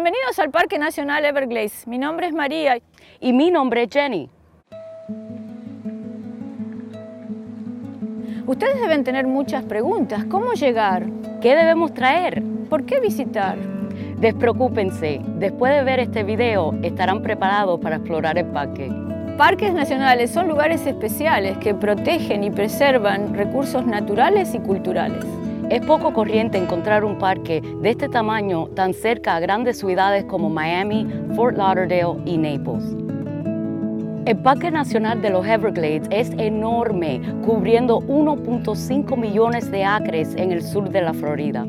Bienvenidos al Parque Nacional Everglades. Mi nombre es María. Y mi nombre es Jenny. Ustedes deben tener muchas preguntas. ¿Cómo llegar? ¿Qué debemos traer? ¿Por qué visitar? Despreocúpense, después de ver este video estarán preparados para explorar el parque. Parques nacionales son lugares especiales que protegen y preservan recursos naturales y culturales. Es poco corriente encontrar un parque de este tamaño tan cerca a grandes ciudades como Miami, Fort Lauderdale y Naples. El Parque Nacional de los Everglades es enorme, cubriendo 1.5 millones de acres en el sur de la Florida.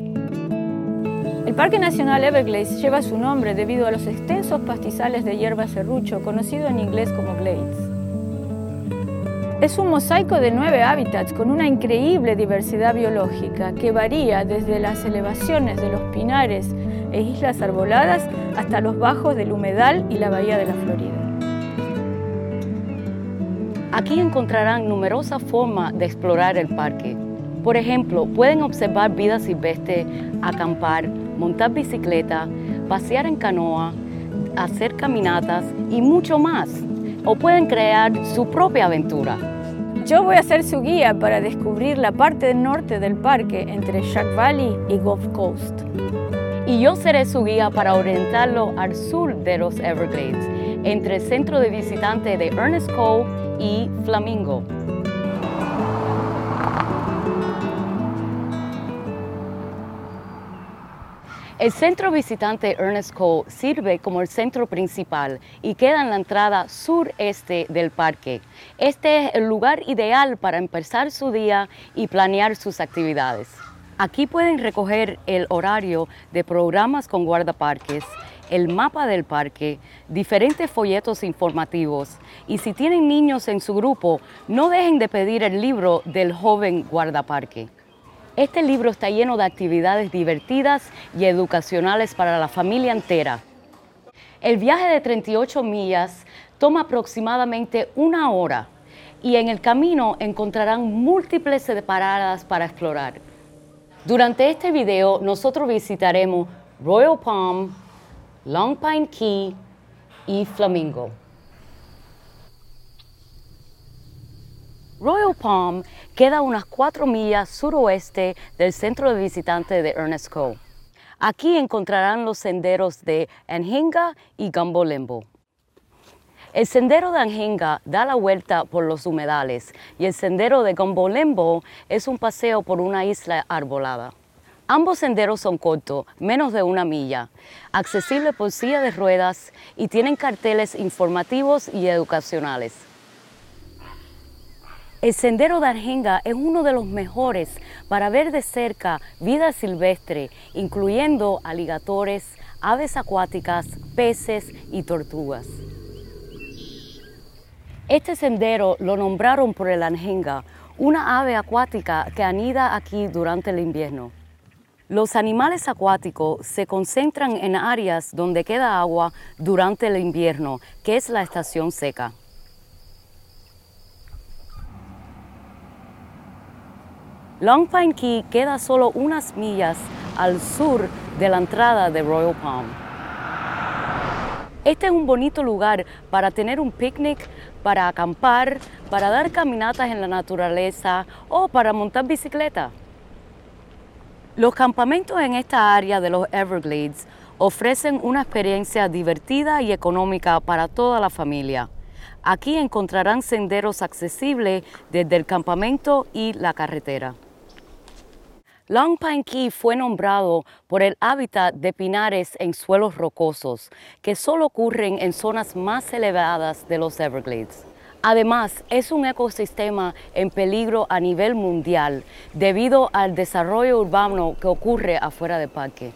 El Parque Nacional Everglades lleva su nombre debido a los extensos pastizales de hierba serrucho, conocido en inglés como glades. Es un mosaico de nueve hábitats con una increíble diversidad biológica que varía desde las elevaciones de los pinares e islas arboladas hasta los bajos del humedal y la bahía de la Florida. Aquí encontrarán numerosas formas de explorar el parque. Por ejemplo, pueden observar vida silvestre, acampar, montar bicicleta, pasear en canoa, hacer caminatas y mucho más o pueden crear su propia aventura. Yo voy a ser su guía para descubrir la parte norte del parque entre Shark Valley y Gulf Coast. Y yo seré su guía para orientarlo al sur de los Everglades, entre el centro de visitantes de Ernest Cove y Flamingo. El centro visitante Ernest Cole sirve como el centro principal y queda en la entrada sureste del parque. Este es el lugar ideal para empezar su día y planear sus actividades. Aquí pueden recoger el horario de programas con guardaparques, el mapa del parque, diferentes folletos informativos y si tienen niños en su grupo, no dejen de pedir el libro del joven guardaparque. Este libro está lleno de actividades divertidas y educacionales para la familia entera. El viaje de 38 millas toma aproximadamente una hora y en el camino encontrarán múltiples paradas para explorar. Durante este video nosotros visitaremos Royal Palm, Long Pine Key y Flamingo. Royal Palm queda unas cuatro millas suroeste del centro de visitantes de Ernest Cove. Aquí encontrarán los senderos de Anhinga y Gumbo Limbo. El sendero de Anhinga da la vuelta por los humedales y el sendero de Gumbo Limbo es un paseo por una isla arbolada. Ambos senderos son cortos, menos de una milla, accesibles por silla de ruedas y tienen carteles informativos y educacionales. El sendero de Arjenga es uno de los mejores para ver de cerca vida silvestre, incluyendo aligatores, aves acuáticas, peces y tortugas. Este sendero lo nombraron por el Anjenga, una ave acuática que anida aquí durante el invierno. Los animales acuáticos se concentran en áreas donde queda agua durante el invierno, que es la estación seca. Long Pine Key queda solo unas millas al sur de la entrada de Royal Palm. Este es un bonito lugar para tener un picnic, para acampar, para dar caminatas en la naturaleza o para montar bicicleta. Los campamentos en esta área de los Everglades ofrecen una experiencia divertida y económica para toda la familia. Aquí encontrarán senderos accesibles desde el campamento y la carretera. Long Pine Key fue nombrado por el hábitat de pinares en suelos rocosos, que solo ocurren en zonas más elevadas de los Everglades. Además, es un ecosistema en peligro a nivel mundial debido al desarrollo urbano que ocurre afuera del parque.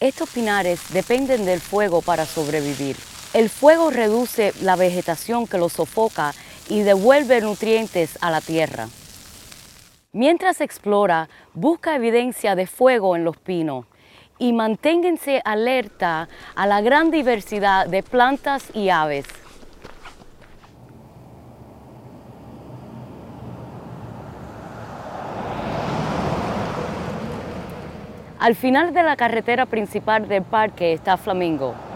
Estos pinares dependen del fuego para sobrevivir. El fuego reduce la vegetación que los sofoca y devuelve nutrientes a la tierra. Mientras explora, busca evidencia de fuego en los pinos y manténganse alerta a la gran diversidad de plantas y aves. Al final de la carretera principal del parque está Flamingo.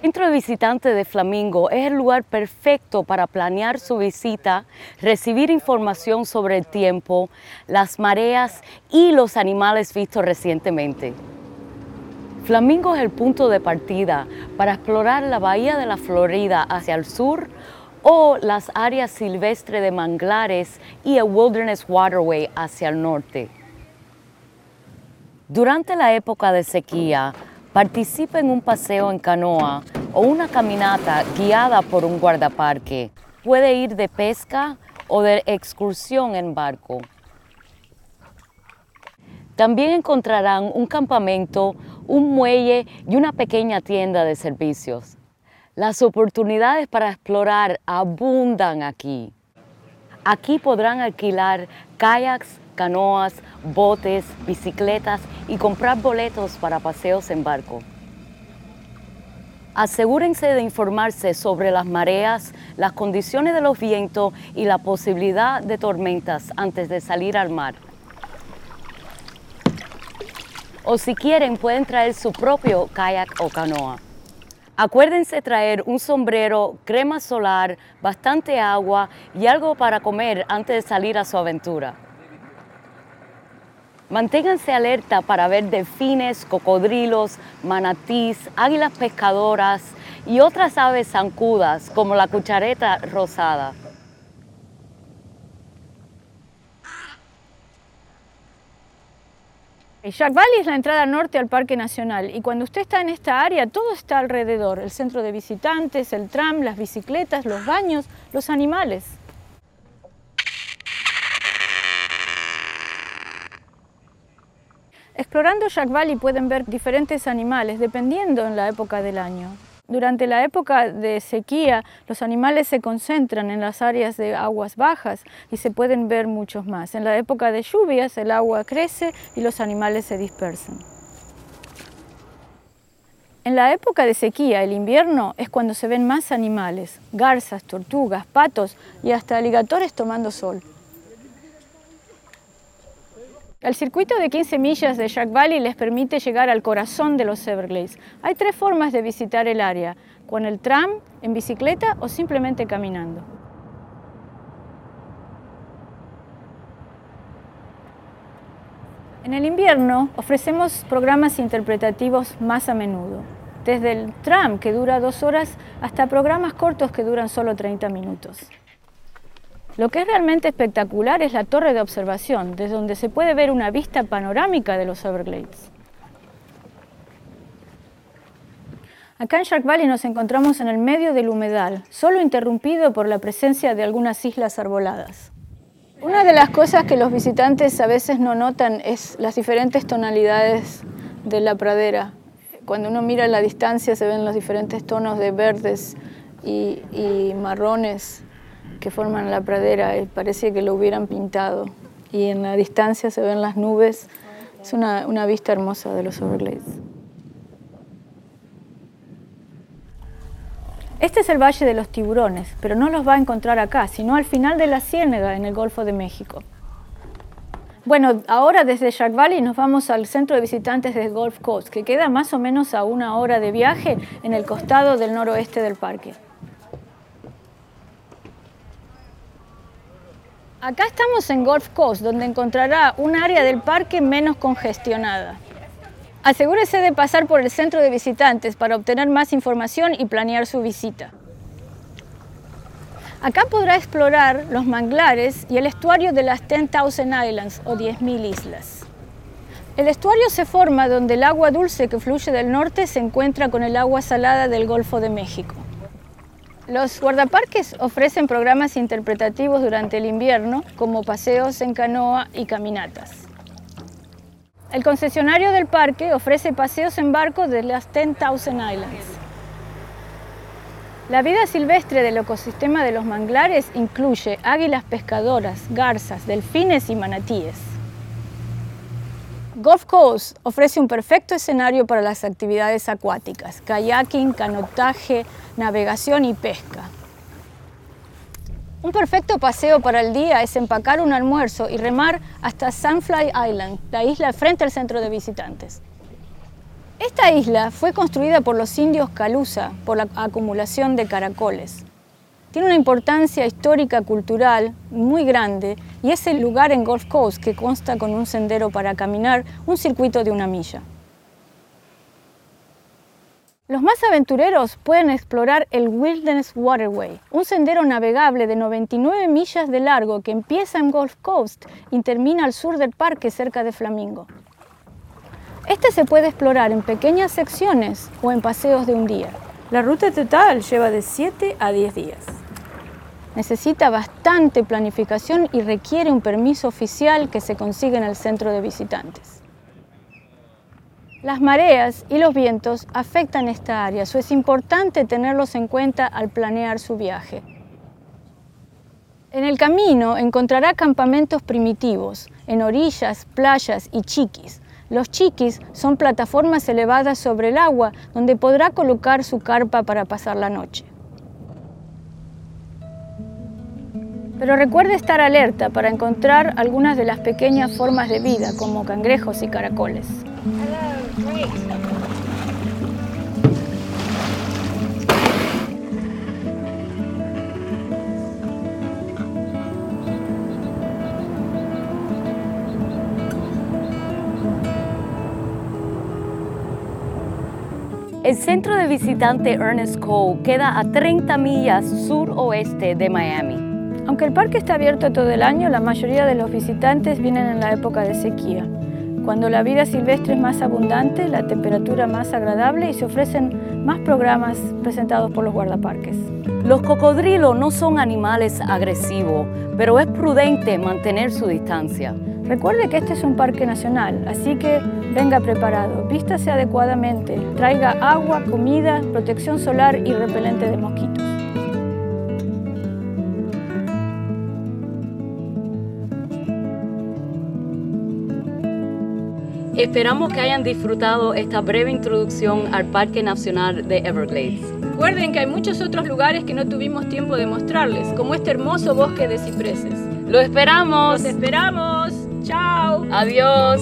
Centro de visitantes de Flamingo es el lugar perfecto para planear su visita, recibir información sobre el tiempo, las mareas y los animales vistos recientemente. Flamingo es el punto de partida para explorar la bahía de la Florida hacia el sur o las áreas silvestres de manglares y el Wilderness Waterway hacia el norte. Durante la época de sequía, participa en un paseo en canoa o una caminata guiada por un guardaparque. Puede ir de pesca o de excursión en barco. También encontrarán un campamento, un muelle y una pequeña tienda de servicios. Las oportunidades para explorar abundan aquí. Aquí podrán alquilar kayaks, canoas, botes, bicicletas y comprar boletos para paseos en barco. Asegúrense de informarse sobre las mareas, las condiciones de los vientos y la posibilidad de tormentas antes de salir al mar o si quieren pueden traer su propio kayak o canoa. Acuérdense traer un sombrero, crema solar, bastante agua y algo para comer antes de salir a su aventura. Manténganse alerta para ver delfines, cocodrilos, manatís, águilas pescadoras y otras aves zancudas como la cuchareta rosada. Jack Valley es la entrada norte al Parque Nacional y cuando usted está en esta área todo está alrededor, el centro de visitantes, el tram, las bicicletas, los baños, los animales. Explorando Jack Valley pueden ver diferentes animales dependiendo en la época del año. Durante la época de sequía, los animales se concentran en las áreas de aguas bajas y se pueden ver muchos más. En la época de lluvias, el agua crece y los animales se dispersan. En la época de sequía, el invierno, es cuando se ven más animales, garzas, tortugas, patos y hasta aligatores tomando sol. El circuito de 15 millas de Jack Valley les permite llegar al corazón de los Everglades. Hay tres formas de visitar el área, con el tram, en bicicleta o simplemente caminando. En el invierno ofrecemos programas interpretativos más a menudo, desde el tram que dura dos horas hasta programas cortos que duran solo 30 minutos. Lo que es realmente espectacular es la torre de observación, desde donde se puede ver una vista panorámica de los Everglades. Acá en Shark Valley nos encontramos en el medio del humedal, solo interrumpido por la presencia de algunas islas arboladas. Una de las cosas que los visitantes a veces no notan es las diferentes tonalidades de la pradera. Cuando uno mira a la distancia se ven los diferentes tonos de verdes y, y marrones que forman la pradera, y parece que lo hubieran pintado. Y en la distancia se ven las nubes, es una, vista hermosa de los Everglades. Este es el Valle de los Tiburones, pero no los va a encontrar acá, sino al final de la Ciénega, en el Golfo de México. Bueno, ahora desde Shark Valley nos vamos al centro de visitantes de Gulf Coast, que queda más o menos a una hora de viaje en el costado del noroeste del parque. Acá estamos en Gulf Coast, donde encontrará un área del parque menos congestionada. Asegúrese de pasar por el centro de visitantes para obtener más información y planear su visita. Acá podrá explorar los manglares y el estuario de las 10,000 Islands o 10.000 islas. El estuario se forma donde el agua dulce que fluye del norte se encuentra con el agua salada del Golfo de México. Los guardaparques ofrecen programas interpretativos durante el invierno, como paseos en canoa y caminatas. El concesionario del parque ofrece paseos en barco de las 10,000 Islands. La vida silvestre del ecosistema de los manglares incluye águilas pescadoras, garzas, delfines y manatíes. Gulf Coast ofrece un perfecto escenario para las actividades acuáticas, kayaking, canotaje, navegación y pesca. Un perfecto paseo para el día es empacar un almuerzo y remar hasta Sunfly Island, la isla frente al centro de visitantes. Esta isla fue construida por los indios Calusa por la acumulación de caracoles. Tiene una importancia histórica cultural muy grande y es el lugar en Gulf Coast que consta con un sendero para caminar un circuito de una milla. Los más aventureros pueden explorar el Wilderness Waterway, un sendero navegable de 99 millas de largo que empieza en Gulf Coast y termina al sur del parque cerca de Flamingo. Este se puede explorar en pequeñas secciones o en paseos de un día. La ruta total lleva de 7 a 10 días. Necesita bastante planificación y requiere un permiso oficial que se consigue en el centro de visitantes. Las mareas y los vientos afectan esta área, so es importante tenerlos en cuenta al planear su viaje. En el camino encontrará campamentos primitivos, en orillas, playas y chiquis. Los chiquis son plataformas elevadas sobre el agua donde podrá colocar su carpa para pasar la noche. Pero recuerde estar alerta para encontrar algunas de las pequeñas formas de vida como cangrejos y caracoles. El centro de visitante Ernest Cole queda a 30 millas suroeste de Miami. Aunque el parque está abierto todo el año, la mayoría de los visitantes vienen en la época de sequía cuando la vida silvestre es más abundante, la temperatura más agradable y se ofrecen más programas presentados por los guardaparques. Los cocodrilos no son animales agresivos, pero es prudente mantener su distancia. Recuerde que este es un parque nacional, así que venga preparado, vístase adecuadamente, traiga agua, comida, protección solar y repelente de mosquitos. Esperamos que hayan disfrutado esta breve introducción al Parque Nacional de Everglades. Recuerden que hay muchos otros lugares que no tuvimos tiempo de mostrarles, como este hermoso bosque de cipreses. ¡Lo esperamos! ¡Los esperamos! ¡Chao! ¡Adiós!